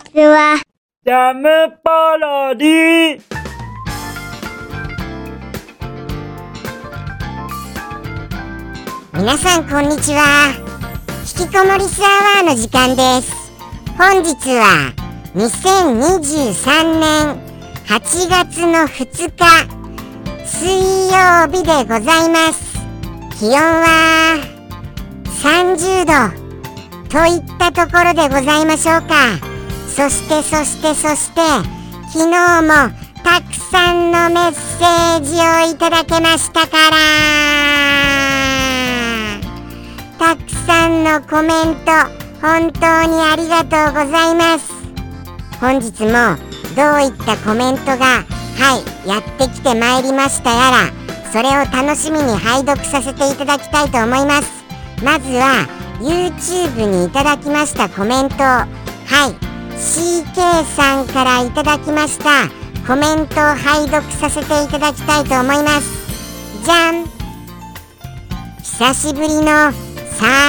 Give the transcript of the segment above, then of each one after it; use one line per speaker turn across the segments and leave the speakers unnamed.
ちは。
ジャムパロディ
皆さんこんにちは。引きこもりスアワーの時間です。本日は2023年8月の2日水曜日でございます。気温は30度といったところでございましょうかそしてそしてそして昨日もたくさんのメッセージをいただけましたから。たくさんのコメント本当にありがとうございます。本日もどういったコメントがはいやってきてまいりましたやらそれを楽しみに拝読させていただきたいと思います。まずは YouTube にいただきましたコメントをはい CK さんからいただきました。コメントを拝読させていただきたいと思います。じゃん。久しぶりのさ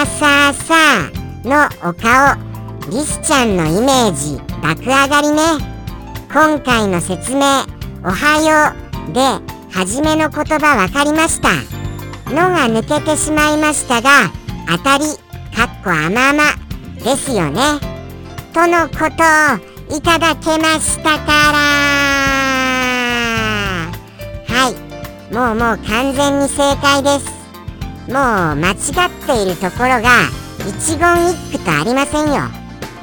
あさあさあのお顔。リスちゃんのイメージ爆上がりね。今回の説明おはようで初めの言葉分かりました。のが抜けてしまいましたが当たりかっこあまあまですよね。とのことをいただけましたから。はい。もうもう完全に正解です。もう間違っているところが一言一句とありませんよ。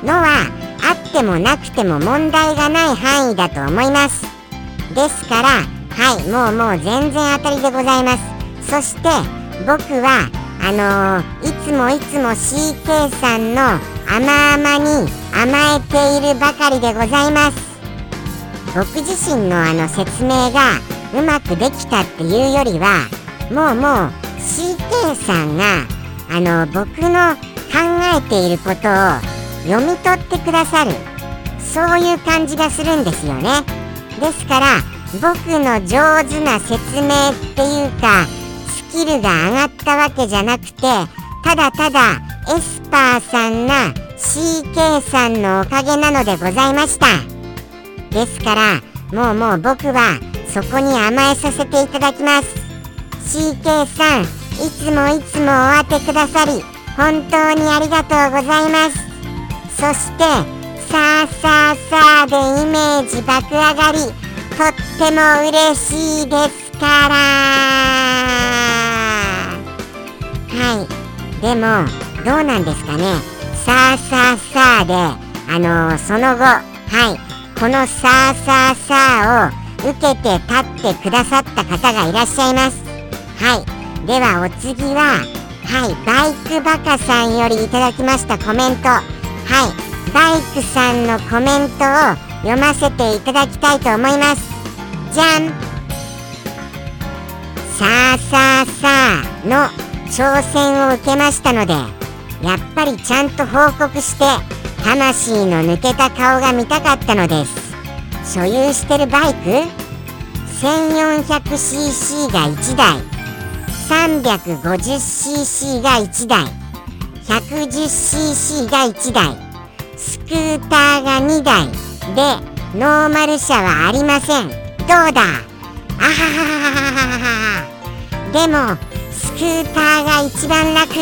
のはあってもなくても問題がない範囲だと思います。ですからはいもうもう全然当たりでございます。そして僕はあのー、いつもいつも CK さんの甘々に甘えているばかりでございます。僕自身のあの説明がうまくできたっていうよりはもうもう CK さんがあの僕の考えていることを読み取ってくださるそういう感じがするんですよね。ですから僕の上手な説明っていうかスキルが上がったわけじゃなくてただただエスパーさんな CK さんのおかげなのでございました。ですからもうもう僕はそこに甘えさせていただきます。CK さんいつもいつもお当てくださり本当にありがとうございます。そしてさあさあさあでイメージ爆上がりとっても嬉しいですから。はい。でもどうなんですかね。さあさあさあであのー、その後はいこのさあさあさあを受けて立ってくださった方がいらっしゃいます。はい。ではお次ははいバイクバカさんよりいただきましたコメント。はい。バイクさんのコメントを読ませていただきたいと思います。じゃん。さあさあさあの挑戦を受けましたのでやっぱりちゃんと報告して魂の抜けた顔が見たかったのです。所有してるバイク？1400cc が1台。350cc が1台。110cc が1台。スクーターが2台。でノーマル車はありません。どうだ？あははははは。でもスクーターが一番楽。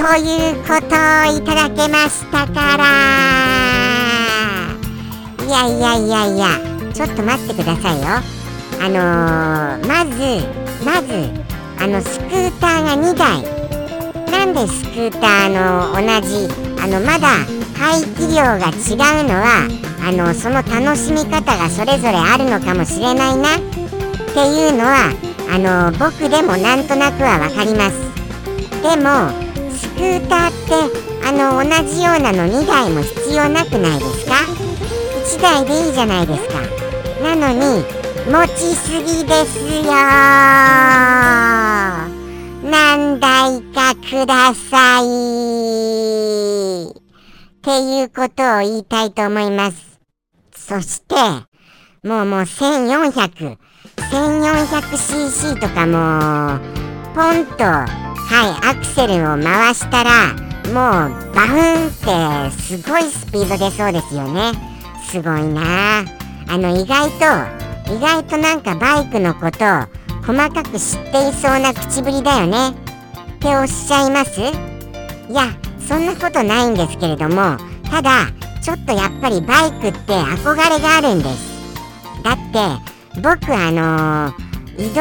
ということをいただけましたから。いやいやいやいや。ちょっと待ってくださいよ。あのー、まずまずあのスクーターが2台。なんでスクーターの同じあのまだ排気量が違うのはあのその楽しみ方がそれぞれあるのかもしれないな。っていうのはあの僕でもなんとなくは分かります。でもスクーターってあの同じようなの2台も必要なくないですか？1台でいいじゃないですか。なのに持ちすぎですよ何台かください。っていうことを言いたいと思います。そしてもうもう1400 1400cc とかもうポンとはいアクセルを回したらもうバフンってすごいスピード出そうですよね。すごいな。あの意外と意外となんかバイクのこと細かく知っていそうな口ぶりだよね。っておっしゃいます？いやそんなことないんですけれどもただちょっとやっぱりバイクって憧れがあるんです。だって僕あのー、移動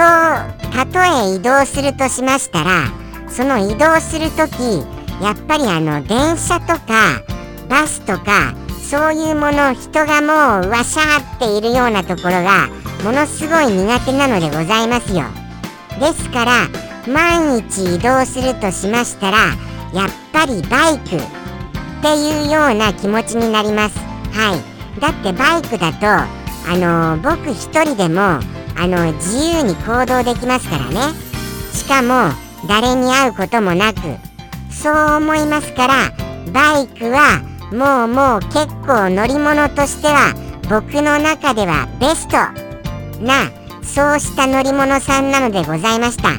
たとえ移動するとしましたらその移動する時やっぱりあの電車とかバスとかそういうもの人がもうわしゃーっているようなところがものすごい苦手なのでございますよ。ですから毎日移動するとしましたらやっぱりバイクっていうような気持ちになります。はい。だってバイクだとあの、僕一人でもあの自由に行動できますからね。しかも誰に会うこともなくそう思いますからバイクはもうもう結構乗り物としては僕の中ではベストなそうした乗り物さんなのでございました。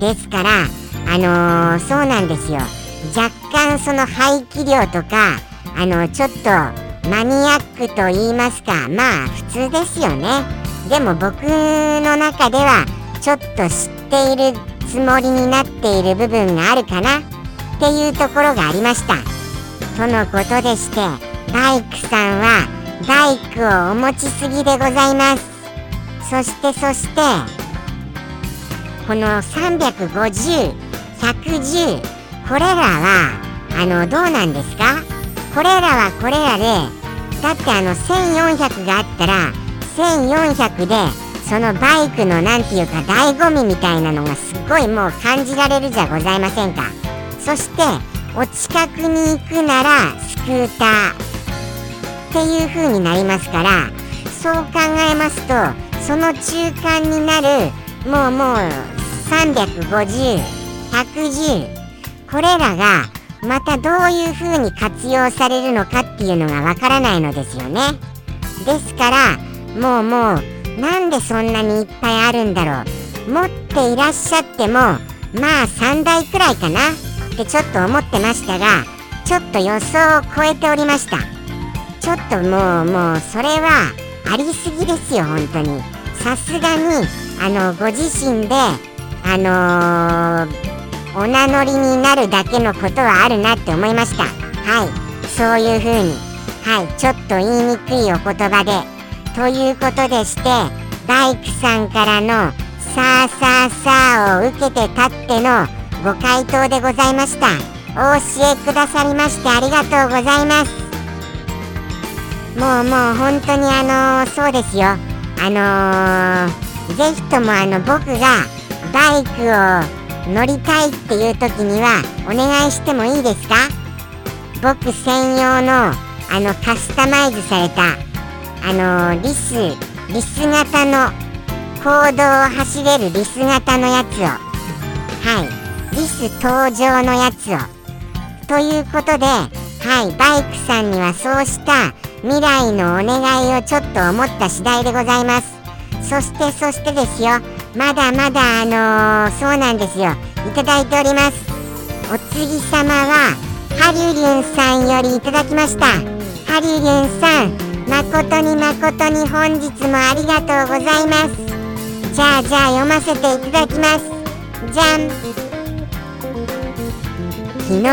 ですからあのー、そうなんですよ。若干その排気量とかあのちょっとマニアックと言いますかまあ普通ですよね。でも僕の中ではちょっと知っているつもりになっている部分があるかな。っていうところがありました。とのことでしてバイクさんはバイクをお持ちすぎでございます。そしてそしてこの350110これらはあのどうなんですか？これらはこれらでだってあの1400があったら1400でそのバイクの何ていうか醍醐味みたいなのがすっごいもう感じられるじゃございませんか。そしてお近くに行くならスクーターっていう風になりますからそう考えますとその中間になるもうもう350110これらがまたどういう風に活用されるのかっていうのがわからないのですよね。ですからもうもうなんでそんなにいっぱいあるんだろう。持っていらっしゃってもまあ3台くらいかなってちょっと思ってましたがちょっと予想を超えておりました。ちょっともうもうそれはありすぎですよ本当に。さすがにあのご自身であのー、お名乗りになるだけのことはあるなって思いました。はい。そういう風に。はい。ちょっと言いにくいお言葉でということでしてバイクさんからのさあさあさあを受けて立ってのご回答でございました。お教えくださりましてありがとうございます。もうもう本当にあのー、そうですよ。あのー、ぜひともあの僕がバイクを乗りたいっていう時にはお願いしてもいいですか？僕専用のあのカスタマイズされたあのー、リスリス型の公道を走れるリス型のやつを。はい。リス登場のやつを。ということではい。バイクさんにはそうした未来のお願いをちょっと思った次第でございます。そしてそしてですよ。まだまだあのー、そうなんですよ。いただいております。お次様はハリュリュンさんよりいただきました。ハリュリュンさん。誠に誠に本日もありがとうございます。じゃあじゃあ読ませていただきます。じゃん。昨日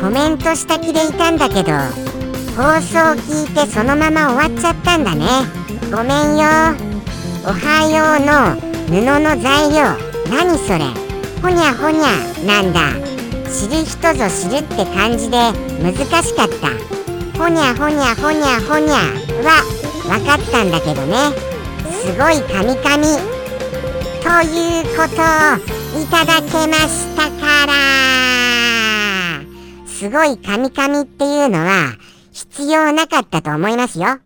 コメントした気でいたんだけど放送聞いてそのまま終わっちゃったんだね。ごめんよ。おはようの布の材料。何それ。ほにゃほにゃなんだ。知る人ぞ知るって感じで難しかった。ほにゃほにゃほにゃほにゃは分かったんだけどねすごいカミカミということをいただけましたからすごいカミカミっていうのは必要なかったと思いますよ。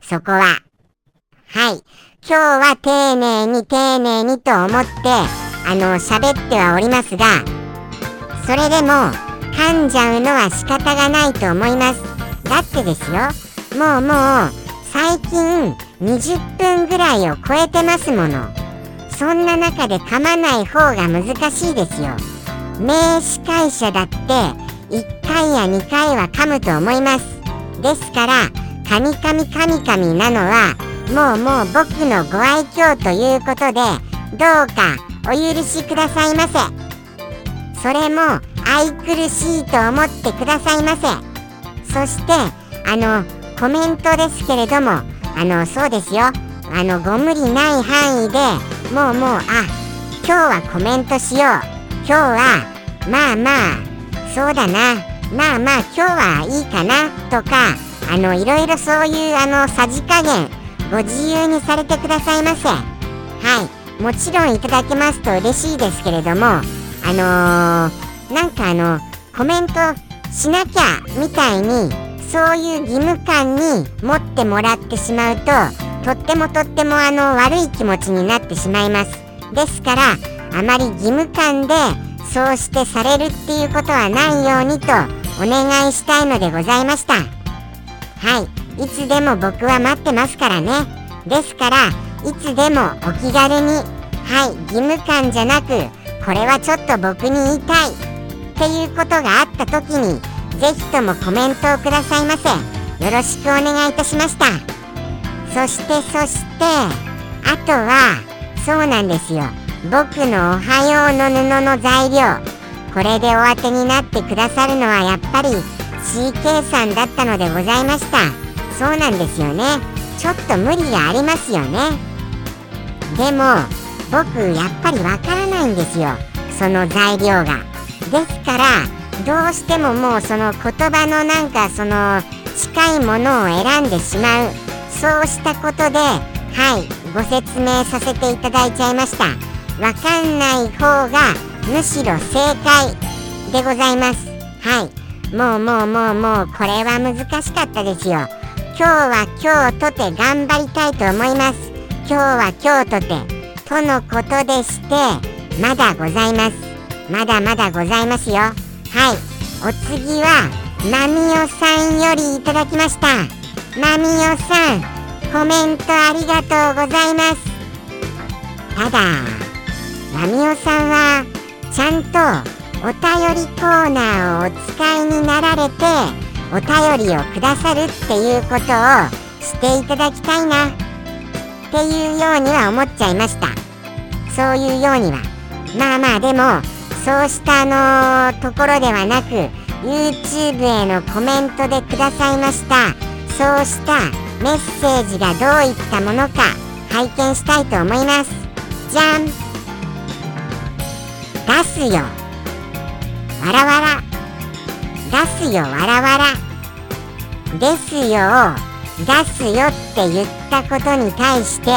そこは。はい。今日は丁寧に丁寧にと思って、あの、喋ってはおりますが、それでも噛んじゃうのは仕方がないと思います。だってですよ、もうもう、最近20分ぐらいを超えてますもの。そんな中で噛まない方が難しいですよ。名司会者だって、1回や2回は噛むと思いますですからカミカミカミカミなのはもうもう僕のご愛嬌ということでどうかお許しくださいませそれも愛くるしいと思ってくださいませそしてあのコメントですけれどもあのそうですよ。あのご無理ない範囲でもうもうあ今日はコメントしよう。今日はまあまあそうだな。まあまあ今日はいいかな。とかあのいろいろそういうあのさじ加減ご自由にされてくださいませ。はい。もちろんいただけますと嬉しいですけれどもあのー、なんかあのコメントしなきゃみたいにそういう義務感に持ってもらってしまうととってもとってもあの悪い気持ちになってしまいます。ですからあまり義務感でそうしてされるっていうことはないようにとお願いしたいのでございました。はい。いつでも僕は待ってますからね。ですからいつでもお気軽に。はい。義務感じゃなくこれはちょっと僕に言いたい。っていうことがあった時にぜひともコメントをくださいませ。よろしくお願いいたしました。そしてそしてあとはそうなんですよ。僕のおはようの布の材料。これでお当てになってくださるのはやっぱり CK さんだったのでございました。そうなんですよね。ちょっと無理がありますよね。でも僕やっぱりわからないんですよ。その材料が。ですからどうしてももうその言葉のなんかその近いものを選んでしまうそうしたことではいご説明させていただいちゃいました。わかんない方がむしろ正解でございます。はい。もうもうもうもうこれは難しかったですよ。今日は今日とて頑張りたいと思います。今日は今日とてとのことでしてまだございます。まだまだございますよ。はい。お次はナミオさんよりいただきました。ナミオさんコメントありがとうございます。ただラミオさんはちゃんとお便りコーナーをお使いになられてお便りをくださるっていうことをしていただきたいな。っていうようには思っちゃいました。そういうようには。まあまあでもそうしたあの、ところではなく YouTube へのコメントでくださいました。そうしたメッセージがどういったものか拝見したいと思います。じゃん。出すよ。わらわら。出すよわらわら。ですよ出すよって言ったことに対して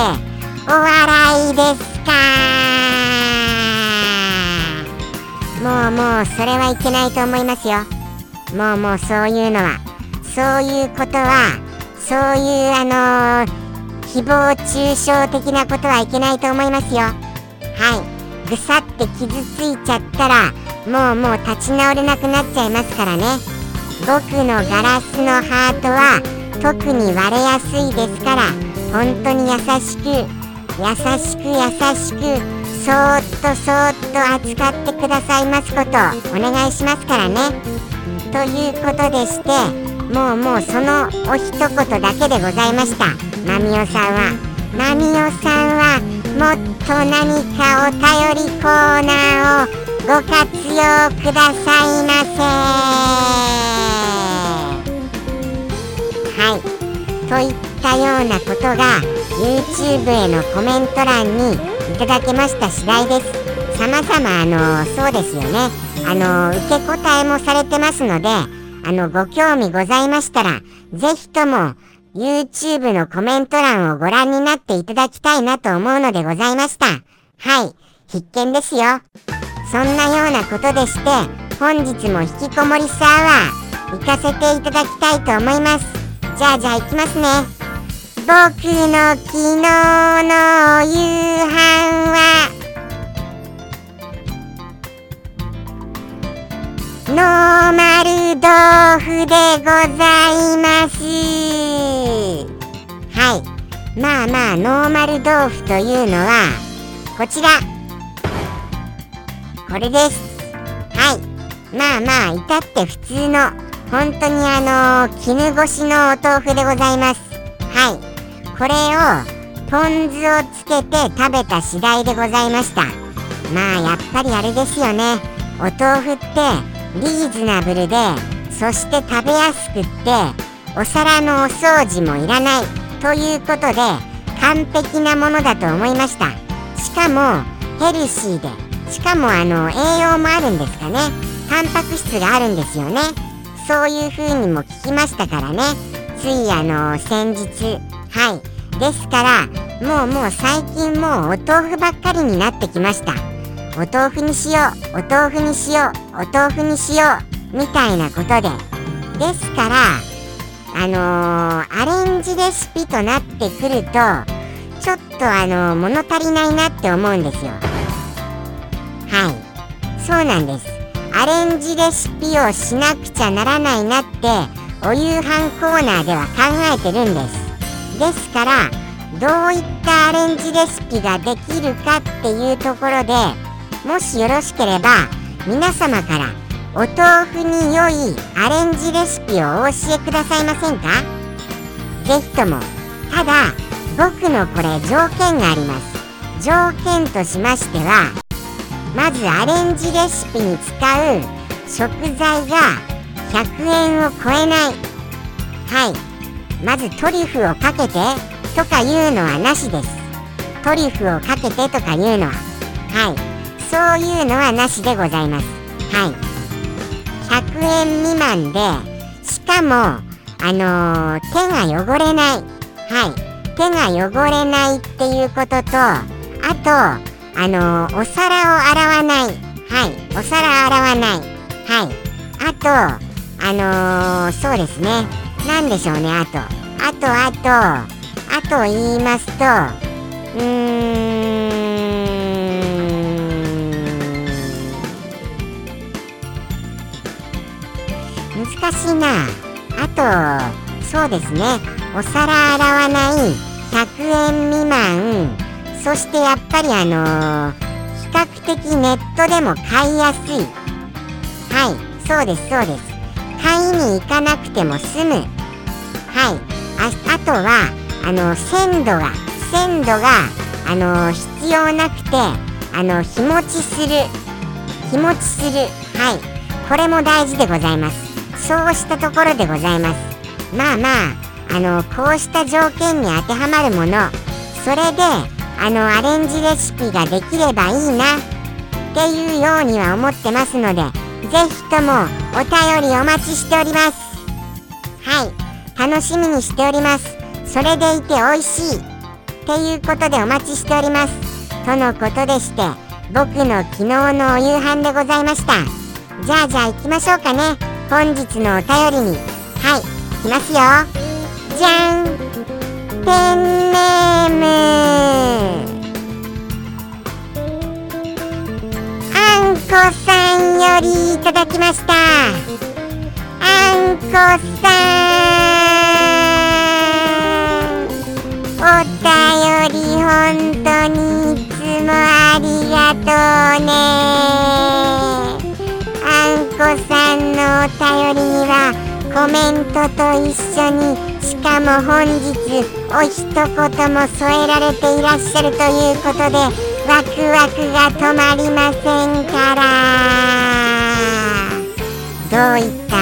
お笑いですかもうもうそれはいけないと思いますよ。もうもうそういうのは。そういうことはそういうあのー、誹謗中傷的なことはいけないと思いますよ。はい。ぐさって傷ついちゃったらもうもう立ち直れなくなっちゃいますからね。僕のガラスのハートは特に割れやすいですから本当に優しく優しく優しくそーっとそーっと扱ってくださいますことお願いしますからね。ということでしてもうもうそのお一言だけでございました。マミオさんは。マミオさんはもっと何かお便りコーナーをご活用くださいませ。はい。といったようなことが YouTube へのコメント欄にいただけました次第です様々あのそうですよねあの受け答えもされてますのであのご興味ございましたらぜひとも YouTube のコメント欄をご覧になっていただきたいなと思うのでございました。はい、必見ですよ。そんなようなことでして、本日も引きこもりサワー、行かせていただきたいと思います。じゃあじゃあ行きますね。僕の昨日の夕飯は、ノーマル豆腐でございます。はい。まあまあノーマル豆腐というのはこちら。これです。はい。まあまあ至って普通の本当にあの絹ごしのお豆腐でございます。はい。これをポン酢をつけて食べた次第でございました。まあやっぱりあれですよね。お豆腐ってリーズナブルでそして食べやすくってお皿のお掃除もいらないということで完璧なものだと思いました。しかもヘルシーでしかもあの栄養もあるんですかね。タンパク質があるんですよね。そういう風にも聞きましたからね。ついあの先日はい。ですからもうもう最近もうお豆腐ばっかりになってきました。お豆腐にしようお豆腐にしようお豆腐にしようみたいなことで。ですからあのー、アレンジレシピとなってくるとちょっとあのー、物足りないなって思うんですよ。はい。そうなんです。アレンジレシピをしなくちゃならないなってお夕飯コーナーでは考えてるんです。ですからどういったアレンジレシピができるかっていうところでもしよろしければ皆様からお豆腐に良いアレンジレシピをお教えくださいませんか？ぜひともただ僕のこれ条件があります。条件としましてはまずアレンジレシピに使う食材が100円を超えない。はい。まずトリュフをかけてとかいうのはなしです。トリュフをかけてとかいうのは。はい。そういうのはなしでございます。はい。100円未満でしかもあのー、手が汚れない。はい。手が汚れないっていうこととあとあのー、お皿を洗わない。はい。お皿洗わない。はい。あとあのー、そうですね。何でしょうねあと。あとあと。あと言いますとうーん。難しいな。あとそうですね。お皿洗わない100円未満。そしてやっぱりあのー、比較的ネットでも買いやすい。はい。そうですそうです。買いに行かなくても済む。はい。ああとはあの鮮度が鮮度があの必要なくてあの日持ちする日持ちするはい。これも大事でございます。そうしたところでございます。まあまああのこうした条件に当てはまるものそれであのアレンジレシピができればいいなっていうようには思ってますので是非ともお便りお待ちしております。はい。楽しみにしております。それでいて美味しい。っていうことでお待ちしております。とのことでして僕の昨日のお夕飯でございました。じゃあじゃあ行きましょうかね。本日のお便りに。はい行きますよ。じゃん。ペンネーム。あんこさんよりいただきました。あんこさん。本当にいつもありがとうね。あんこさんのお便りにはコメントと一緒にしかも本日お一言も添えられていらっしゃるということでワクワクが止まりませんから。どういった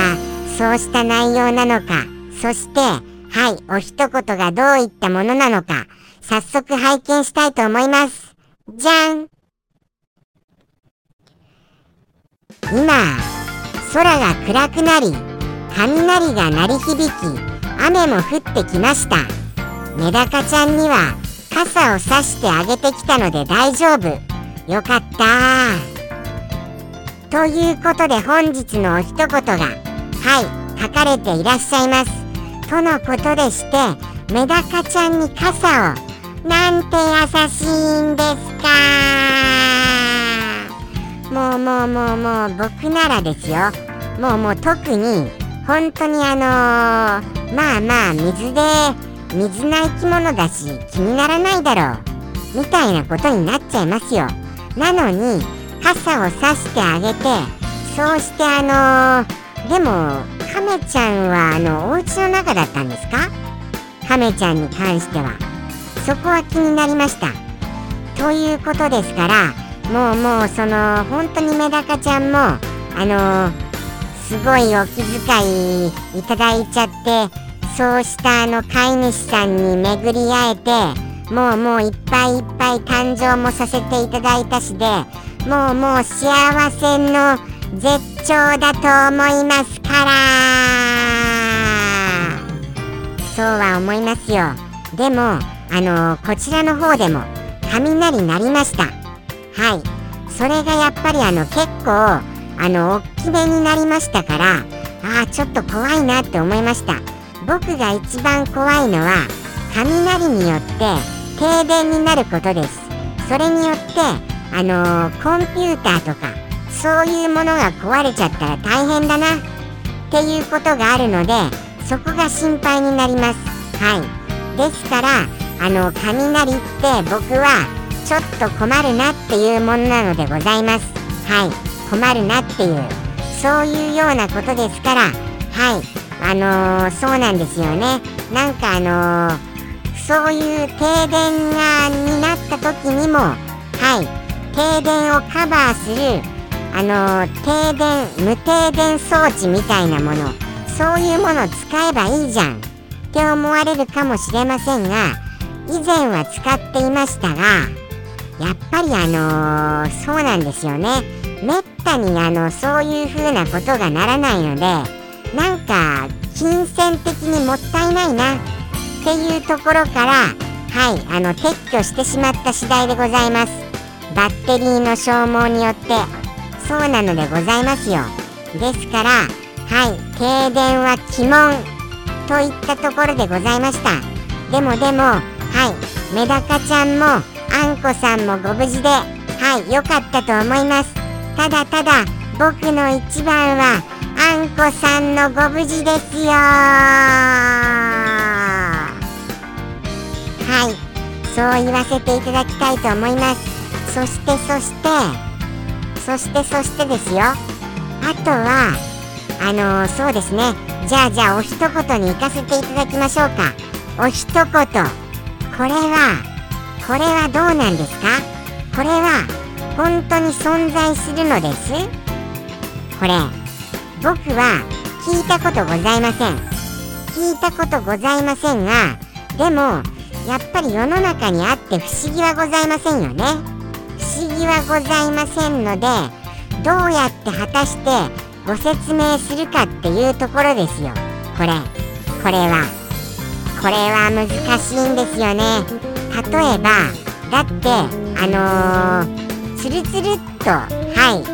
そうした内容なのかそしてはいお一言がどういったものなのか。早速拝見したいと思います。じゃん。今空が暗くなり雷が鳴り響き雨も降ってきました。メダカちゃんには傘を差してあげてきたので大丈夫。よかった。ということで本日のお一言がはい書かれていらっしゃいます。とのことでしてメダカちゃんに傘をなんて優しいんですか。もうもうもうもう僕ならですよ。もうもう特に本当にあのー、まあまあ水で水な生き物だし気にならないだろう。みたいなことになっちゃいますよ。なのに傘をさしてあげてそうしてあのー、でも亀ちゃんはあのお家の中だったんですか？亀ちゃんに関しては。そこは気になりました。ということですからもうもうその本当にメダカちゃんもあの、すごいお気遣いいただいちゃってそうしたあの飼い主さんに巡り会えてもうもういっぱいいっぱい誕生もさせていただいたしでもうもう幸せの絶頂だと思いますから。そうは思いますよ。でもあのこちらの方でも雷鳴りました。はい。それがやっぱりあの結構あの大きめになりましたからああちょっと怖いなって思いました。僕が一番怖いのは雷によって停電になることです。それによってあのー、コンピューターとかそういうものが壊れちゃったら大変だなっていうことがあるのでそこが心配になります。はい。ですからあの雷って僕はちょっと困るなっていうものなのでございます。はい。困るなっていうそういうようなことですから。はい。あのー、そうなんですよね。なんかあのー、そういう停電がになった時にもはい。停電をカバーするあのー、停電無停電装置みたいなもの。そういうものを使えばいいじゃん。って思われるかもしれませんが以前は使っていましたがやっぱりあのー、そうなんですよね。めったにあのそういう風なことがならないのでなんか金銭的にもったいないなっていうところからはいあの撤去してしまった次第でございます。バッテリーの消耗によってそうなのでございますよ。ですからはい停電は鬼門といったところでございました。でもでもはい。メダカちゃんもあんこさんもご無事ではい良かったと思います。ただただ僕の一番はあんこさんのご無事ですよはい。そう言わせていただきたいと思います。そしてそしてそしてそしてですよ。あとはあのー、そうですね。じゃあじゃあお一言に行かせていただきましょうか。お一言。これはこれはどうなんですか？これは本当に存在するのです？これ僕は聞いたことございません。聞いたことございませんがでもやっぱり世の中にあって不思議はございませんよね。不思議はございませんのでどうやって果たしてご説明するかっていうところですよ。これこれは。これは難しいんですよね。例えばだってあのー、つるつるっとはい。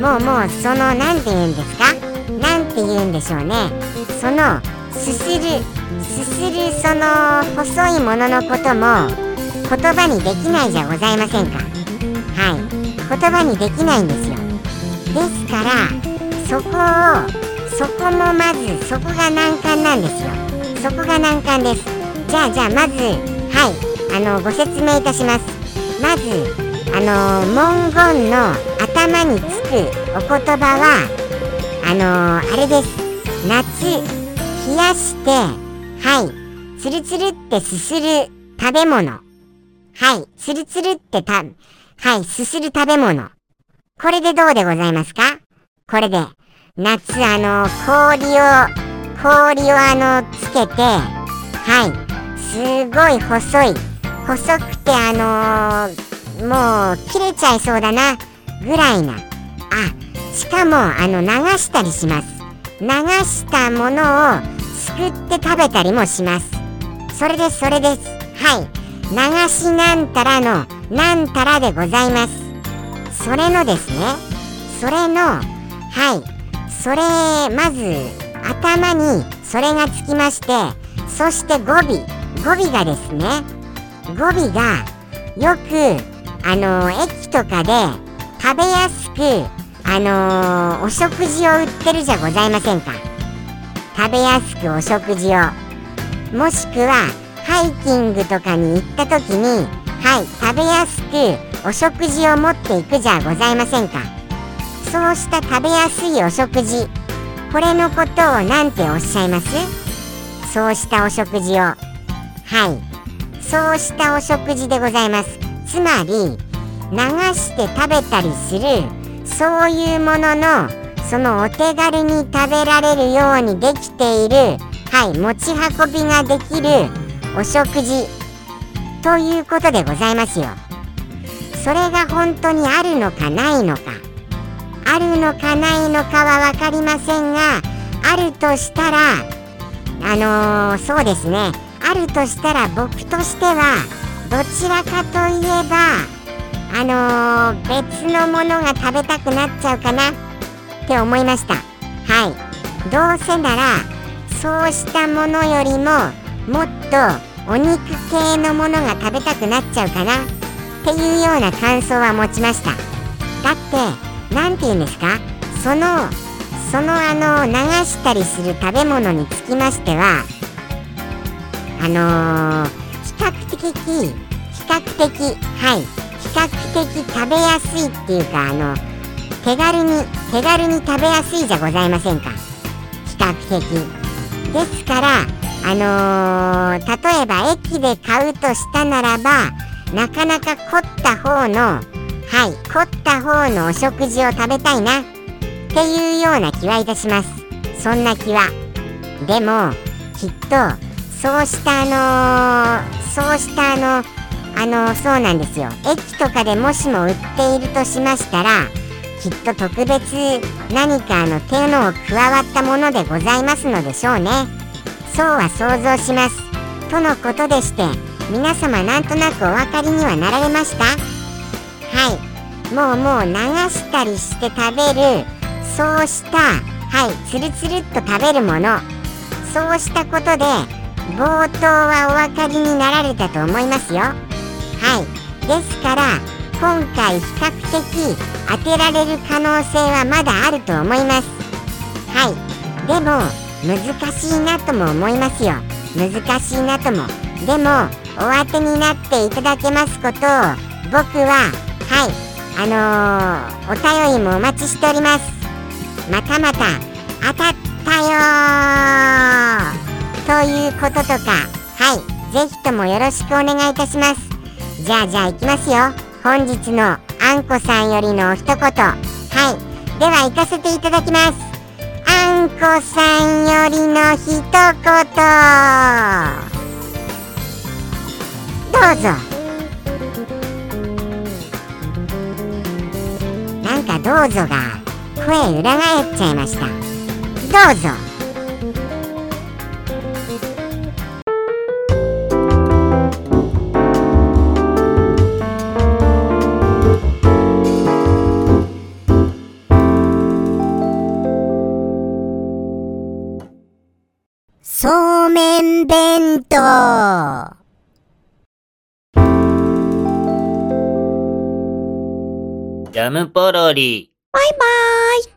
もうもうその何て言うんですか？何て言うんでしょうね。そのすするすするその細いもののことも言葉にできないじゃございませんか。はい。言葉にできないんですよ。ですからそこをそこもまずそこが難関なんですよ。そこが難関です。じゃあじゃあまずはいあのご説明いたします。まずあの文言の頭につくお言葉はあのあれです。夏冷やしてはい。つるつるってすする食べ物。はい。つるつるってたはい。すする食べ物。これでどうでございますか？これで夏あの氷を氷をあのつけてはい。すごい細い。細くてあのー、もう切れちゃいそうだなぐらいな。あしかもあの流したりします。流したものをすくって食べたりもします。それですそれです。はい。流しなんたらのなんたらでございます。それのですね。それのはい。それまず頭にそれがつきましてそして語尾。語尾がですね語尾がよくあの駅とかで食べやすくあのお食事を売ってるじゃございませんか。食べやすくお食事を。もしくはハイキングとかに行った時にはい食べやすくお食事を持っていくじゃございませんか。そうした食べやすいお食事これのことを何ておっしゃいます？そうしたお食事を。はい。そうしたお食事でございます。つまり流して食べたりするそういうもののそのお手軽に食べられるようにできているはい持ち運びができるお食事。ということでございますよ。それが本当にあるのかないのか。あるのかないのかは分かりませんがあるとしたらあのー、そうですね。あるとしたら僕としてはどちらかといえばあのー、別のものが食べたくなっちゃうかなって思いました。はい。どうせならそうしたものよりももっとお肉系のものが食べたくなっちゃうかなっていうような感想は持ちました。だって何て言うんですか？そのそのあの流したりする食べ物につきましてはあのー、比較的比較的はい。比較的食べやすいっていうかあの手軽に手軽に食べやすいじゃございませんか？比較的。ですからあのー、例えば駅で買うとしたならばなかなか凝った方のはい凝った方のお食事を食べたいな。っていうような気はいたします。そんな気は。でもきっとそうしたあのー、そうしたあのあのそうなんですよ。駅とかでもしも売っているとしましたらきっと特別何かあの手の加わったものでございますのでしょうね。そうは想像します。とのことでして皆様なんとなくお分かりにはなられました？はい。もうもう流したりして食べる。そうした。はい。つるつるっと食べるもの。そうしたことで冒頭はお分かりになられたと思いますよ。はい。ですから今回比較的当てられる可能性はまだあると思います。はい。でも難しいなとも思いますよ。難しいなとも。でもお当てになっていただけますことを僕ははい。あのー、お便りもお待ちしております。またまた当たったよということとか。はい。ぜひともよろしくお願いいたします。じゃあじゃあいきますよ。本日のあんこさんよりの一言。はい。では行かせていただきます。あんこさんよりの一言。どうぞ。どうぞが声裏返っちゃいました。どうぞ。そうめん弁当。
ジャムポロリ。
バイバーイ。